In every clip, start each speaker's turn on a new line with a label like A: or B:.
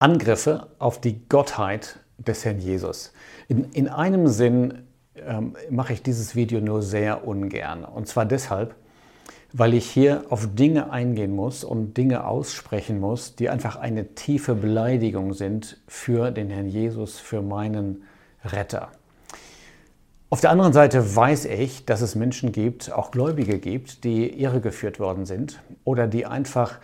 A: Angriffe auf die Gottheit des Herrn Jesus. In, in einem Sinn ähm, mache ich dieses Video nur sehr ungern. Und zwar deshalb, weil ich hier auf Dinge eingehen muss und Dinge aussprechen muss, die einfach eine tiefe Beleidigung sind für den Herrn Jesus, für meinen Retter. Auf der anderen Seite weiß ich, dass es Menschen gibt, auch Gläubige gibt, die irregeführt worden sind oder die einfach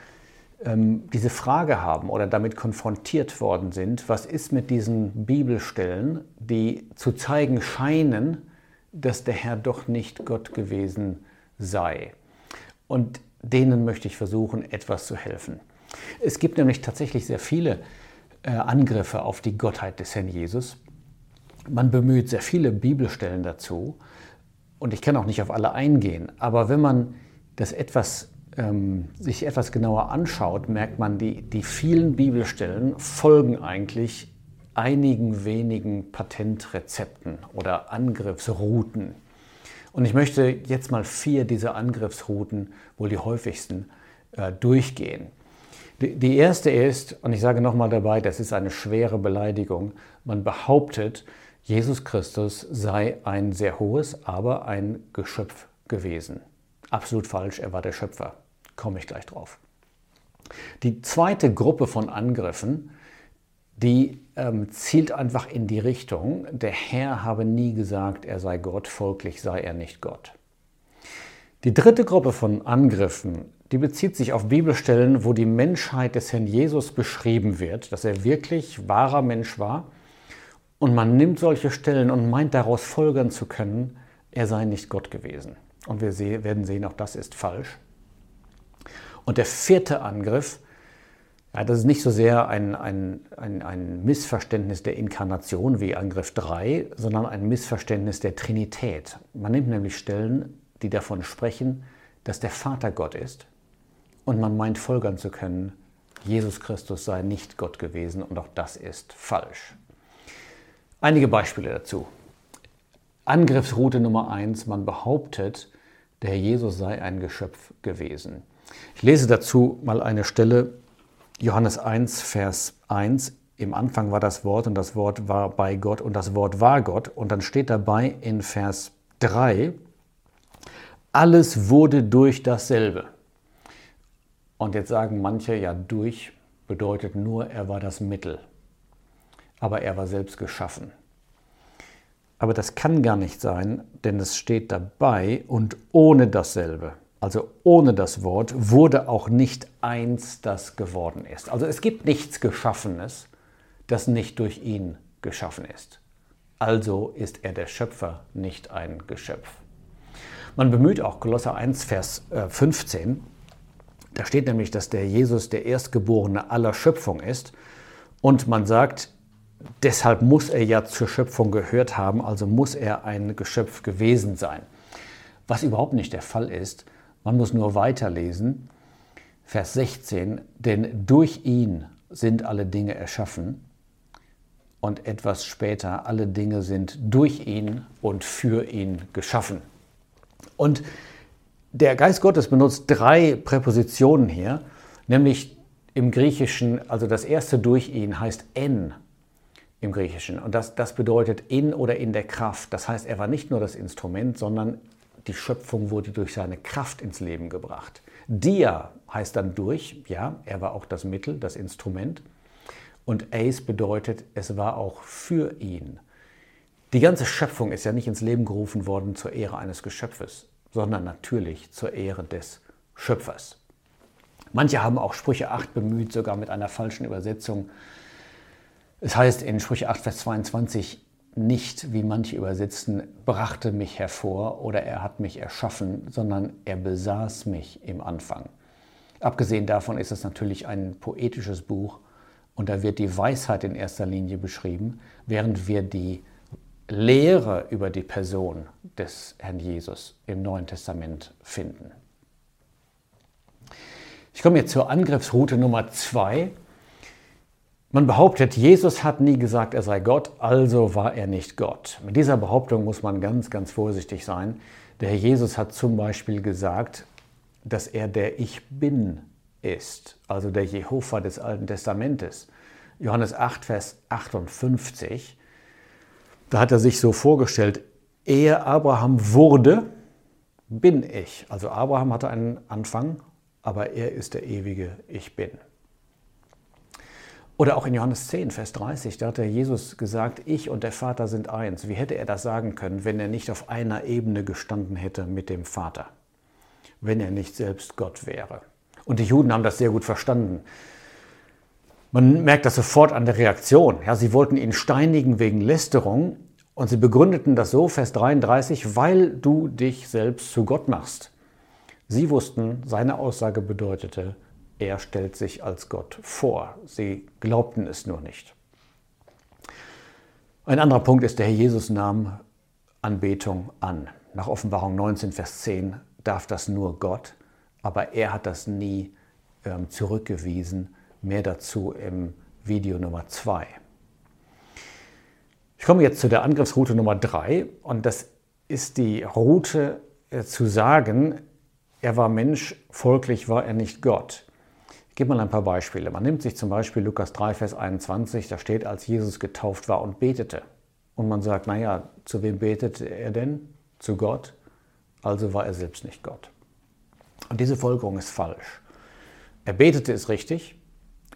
A: ähm, diese Frage haben oder damit konfrontiert worden sind, was ist mit diesen Bibelstellen, die zu zeigen scheinen, dass der Herr doch nicht Gott gewesen sei. Und denen möchte ich versuchen, etwas zu helfen. Es gibt nämlich tatsächlich sehr viele äh, Angriffe auf die Gottheit des Herrn Jesus. Man bemüht sehr viele Bibelstellen dazu und ich kann auch nicht auf alle eingehen, aber wenn man das etwas ähm, sich etwas genauer anschaut, merkt man, die, die vielen Bibelstellen folgen eigentlich einigen wenigen Patentrezepten oder Angriffsrouten. Und ich möchte jetzt mal vier dieser Angriffsrouten, wohl die häufigsten, äh, durchgehen. Die, die erste ist, und ich sage nochmal dabei, das ist eine schwere Beleidigung, man behauptet, Jesus Christus sei ein sehr hohes, aber ein Geschöpf gewesen. Absolut falsch, er war der Schöpfer. Komme ich gleich drauf. Die zweite Gruppe von Angriffen, die ähm, zielt einfach in die Richtung, der Herr habe nie gesagt, er sei Gott, folglich sei er nicht Gott. Die dritte Gruppe von Angriffen, die bezieht sich auf Bibelstellen, wo die Menschheit des Herrn Jesus beschrieben wird, dass er wirklich wahrer Mensch war. Und man nimmt solche Stellen und meint daraus folgern zu können, er sei nicht Gott gewesen. Und wir werden sehen, auch das ist falsch. Und der vierte Angriff, ja, das ist nicht so sehr ein, ein, ein, ein Missverständnis der Inkarnation wie Angriff 3, sondern ein Missverständnis der Trinität. Man nimmt nämlich Stellen, die davon sprechen, dass der Vater Gott ist und man meint folgern zu können, Jesus Christus sei nicht Gott gewesen und auch das ist falsch. Einige Beispiele dazu. Angriffsroute Nummer 1, man behauptet, der Herr Jesus sei ein Geschöpf gewesen. Ich lese dazu mal eine Stelle, Johannes 1, Vers 1. Im Anfang war das Wort und das Wort war bei Gott und das Wort war Gott. Und dann steht dabei in Vers 3, alles wurde durch dasselbe. Und jetzt sagen manche, ja, durch bedeutet nur, er war das Mittel. Aber er war selbst geschaffen. Aber das kann gar nicht sein, denn es steht dabei und ohne dasselbe also ohne das Wort, wurde auch nicht eins, das geworden ist. Also es gibt nichts Geschaffenes, das nicht durch ihn geschaffen ist. Also ist er der Schöpfer, nicht ein Geschöpf. Man bemüht auch Kolosser 1, Vers 15. Äh, da steht nämlich, dass der Jesus der Erstgeborene aller Schöpfung ist. Und man sagt, deshalb muss er ja zur Schöpfung gehört haben, also muss er ein Geschöpf gewesen sein. Was überhaupt nicht der Fall ist, man muss nur weiterlesen. Vers 16, denn durch ihn sind alle Dinge erschaffen. Und etwas später, alle Dinge sind durch ihn und für ihn geschaffen. Und der Geist Gottes benutzt drei Präpositionen hier, nämlich im Griechischen, also das erste durch ihn heißt en im Griechischen. Und das, das bedeutet in oder in der Kraft. Das heißt, er war nicht nur das Instrument, sondern die Schöpfung wurde durch seine Kraft ins Leben gebracht. Dia heißt dann durch, ja, er war auch das Mittel, das Instrument. Und Ace bedeutet, es war auch für ihn. Die ganze Schöpfung ist ja nicht ins Leben gerufen worden zur Ehre eines Geschöpfes, sondern natürlich zur Ehre des Schöpfers. Manche haben auch Sprüche 8 bemüht, sogar mit einer falschen Übersetzung. Es heißt in Sprüche 8, Vers 22, nicht, wie manche übersetzen, brachte mich hervor oder er hat mich erschaffen, sondern er besaß mich im Anfang. Abgesehen davon ist es natürlich ein poetisches Buch und da wird die Weisheit in erster Linie beschrieben, während wir die Lehre über die Person des Herrn Jesus im Neuen Testament finden. Ich komme jetzt zur Angriffsroute Nummer zwei man behauptet, Jesus hat nie gesagt, er sei Gott, also war er nicht Gott. Mit dieser Behauptung muss man ganz, ganz vorsichtig sein. Der Herr Jesus hat zum Beispiel gesagt, dass er der Ich Bin ist, also der Jehova des Alten Testamentes. Johannes 8, Vers 58, da hat er sich so vorgestellt, ehe Abraham wurde, bin ich. Also Abraham hatte einen Anfang, aber er ist der ewige Ich bin. Oder auch in Johannes 10, Vers 30, da hat der Jesus gesagt, ich und der Vater sind eins. Wie hätte er das sagen können, wenn er nicht auf einer Ebene gestanden hätte mit dem Vater? Wenn er nicht selbst Gott wäre. Und die Juden haben das sehr gut verstanden. Man merkt das sofort an der Reaktion. Ja, sie wollten ihn steinigen wegen Lästerung und sie begründeten das so, Vers 33, weil du dich selbst zu Gott machst. Sie wussten, seine Aussage bedeutete, er stellt sich als Gott vor. Sie glaubten es nur nicht. Ein anderer Punkt ist, der Herr Jesus nahm Anbetung an. Nach Offenbarung 19, Vers 10 darf das nur Gott, aber er hat das nie ähm, zurückgewiesen. Mehr dazu im Video Nummer 2. Ich komme jetzt zu der Angriffsroute Nummer 3 und das ist die Route äh, zu sagen, er war Mensch, folglich war er nicht Gott. Gebe mal ein paar Beispiele. Man nimmt sich zum Beispiel Lukas 3, Vers 21, da steht, als Jesus getauft war und betete. Und man sagt, naja, zu wem betete er denn? Zu Gott. Also war er selbst nicht Gott. Und diese Folgerung ist falsch. Er betete es richtig.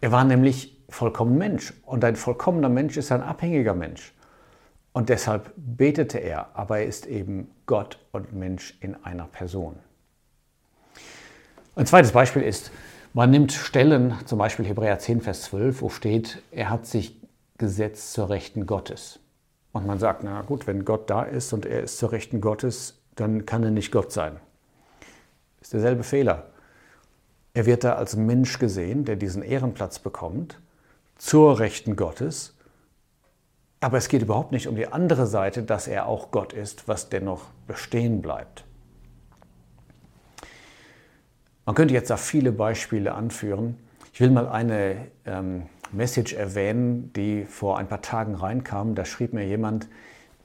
A: Er war nämlich vollkommen Mensch. Und ein vollkommener Mensch ist ein abhängiger Mensch. Und deshalb betete er, aber er ist eben Gott und Mensch in einer Person. Ein zweites Beispiel ist, man nimmt Stellen, zum Beispiel Hebräer 10, Vers 12, wo steht, er hat sich gesetzt zur Rechten Gottes. Und man sagt, na gut, wenn Gott da ist und er ist zur Rechten Gottes, dann kann er nicht Gott sein. Ist derselbe Fehler. Er wird da als Mensch gesehen, der diesen Ehrenplatz bekommt, zur Rechten Gottes aber es geht überhaupt nicht um die andere Seite, dass er auch Gott ist, was dennoch bestehen bleibt. Man könnte jetzt da viele Beispiele anführen. Ich will mal eine ähm, Message erwähnen, die vor ein paar Tagen reinkam. Da schrieb mir jemand,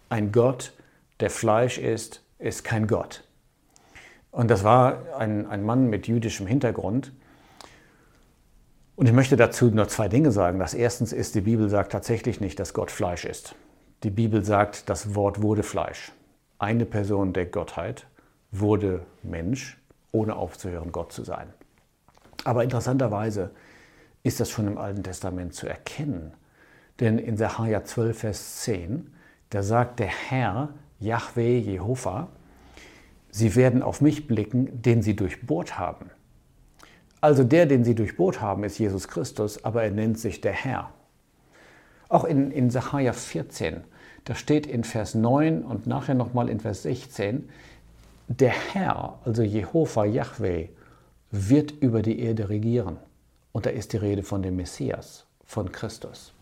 A: ein Gott, der Fleisch ist, ist kein Gott. Und das war ein, ein Mann mit jüdischem Hintergrund. Und ich möchte dazu nur zwei Dinge sagen. Das erstens ist, die Bibel sagt tatsächlich nicht, dass Gott Fleisch ist. Die Bibel sagt, das Wort wurde Fleisch. Eine Person der Gottheit wurde Mensch, ohne aufzuhören, Gott zu sein. Aber interessanterweise ist das schon im Alten Testament zu erkennen. Denn in Sacharja 12, Vers 10, da sagt der Herr, Yahweh, Jehova, sie werden auf mich blicken, den sie durchbohrt haben. Also der, den sie durchbohrt haben, ist Jesus Christus, aber er nennt sich der Herr. Auch in, in Sacharja 14, da steht in Vers 9 und nachher nochmal in Vers 16, der Herr, also Jehova, Yahweh, wird über die Erde regieren. Und da ist die Rede von dem Messias, von Christus.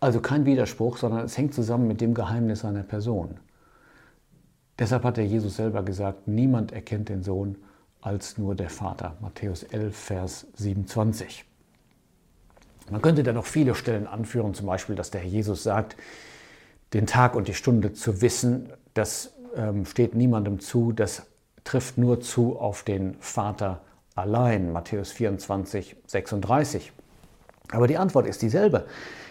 A: Also kein Widerspruch, sondern es hängt zusammen mit dem Geheimnis seiner Person. Deshalb hat der Jesus selber gesagt, niemand erkennt den Sohn als nur der Vater. Matthäus 11, Vers 27. Man könnte da noch viele Stellen anführen, zum Beispiel, dass der Herr Jesus sagt, den Tag und die Stunde zu wissen, das ähm, steht niemandem zu, das trifft nur zu auf den Vater allein. Matthäus 24, 36. Aber die Antwort ist dieselbe.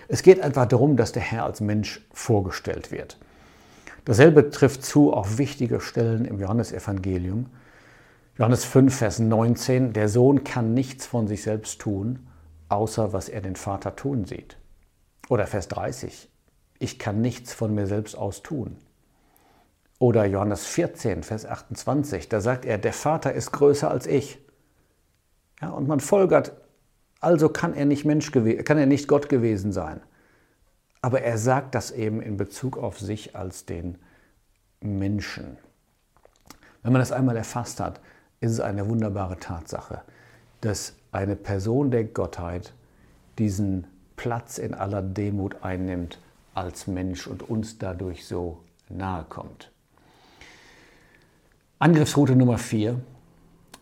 A: Es geht einfach darum, dass der Herr als Mensch vorgestellt wird. Dasselbe trifft zu auf wichtige Stellen im Johannesevangelium. Johannes 5, Vers 19, der Sohn kann nichts von sich selbst tun, außer was er den Vater tun sieht. Oder Vers 30, ich kann nichts von mir selbst aus tun. Oder Johannes 14, Vers 28, da sagt er, der Vater ist größer als ich. Ja, und man folgert, also kann er nicht Mensch kann er nicht Gott gewesen sein. Aber er sagt das eben in Bezug auf sich als den Menschen. Wenn man das einmal erfasst hat, ist es eine wunderbare Tatsache, dass eine Person der Gottheit diesen Platz in aller Demut einnimmt als Mensch und uns dadurch so nahe kommt. Angriffsroute Nummer 4.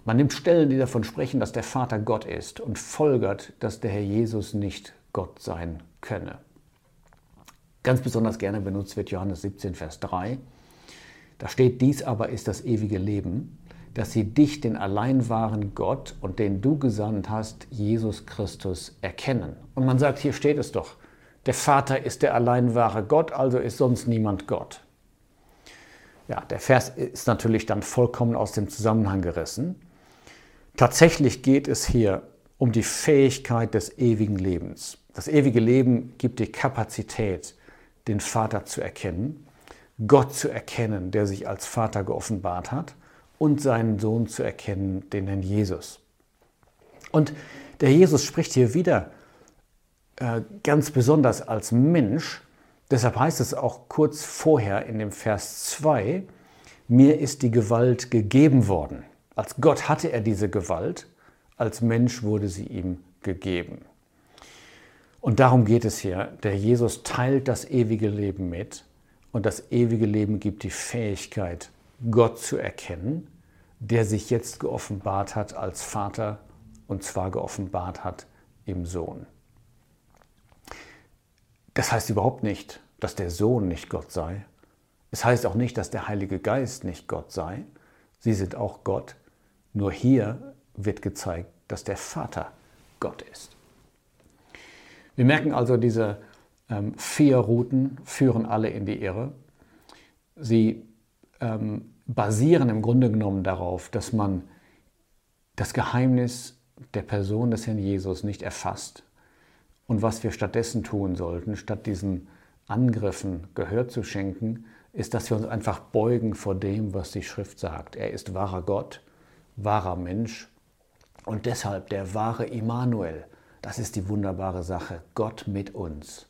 A: Man nimmt Stellen, die davon sprechen, dass der Vater Gott ist und folgert, dass der Herr Jesus nicht Gott sein könne. Ganz besonders gerne benutzt wird Johannes 17, Vers 3. Da steht, dies aber ist das ewige Leben, dass sie dich, den allein wahren Gott und den du gesandt hast, Jesus Christus, erkennen. Und man sagt, hier steht es doch, der Vater ist der allein wahre Gott, also ist sonst niemand Gott. Ja, der Vers ist natürlich dann vollkommen aus dem Zusammenhang gerissen. Tatsächlich geht es hier um die Fähigkeit des ewigen Lebens. Das ewige Leben gibt die Kapazität, den Vater zu erkennen, Gott zu erkennen, der sich als Vater geoffenbart hat, und seinen Sohn zu erkennen, den Herrn Jesus. Und der Jesus spricht hier wieder äh, ganz besonders als Mensch. Deshalb heißt es auch kurz vorher in dem Vers 2, mir ist die Gewalt gegeben worden. Als Gott hatte er diese Gewalt, als Mensch wurde sie ihm gegeben. Und darum geht es hier. Der Jesus teilt das ewige Leben mit und das ewige Leben gibt die Fähigkeit, Gott zu erkennen, der sich jetzt geoffenbart hat als Vater und zwar geoffenbart hat im Sohn. Das heißt überhaupt nicht, dass der Sohn nicht Gott sei. Es heißt auch nicht, dass der Heilige Geist nicht Gott sei. Sie sind auch Gott. Nur hier wird gezeigt, dass der Vater Gott ist. Wir merken also, diese ähm, vier Routen führen alle in die Irre. Sie ähm, basieren im Grunde genommen darauf, dass man das Geheimnis der Person des Herrn Jesus nicht erfasst und was wir stattdessen tun sollten, statt diesen Angriffen Gehör zu schenken, ist, dass wir uns einfach beugen vor dem, was die Schrift sagt. Er ist wahrer Gott, wahrer Mensch und deshalb der wahre Immanuel. Das ist die wunderbare Sache, Gott mit uns.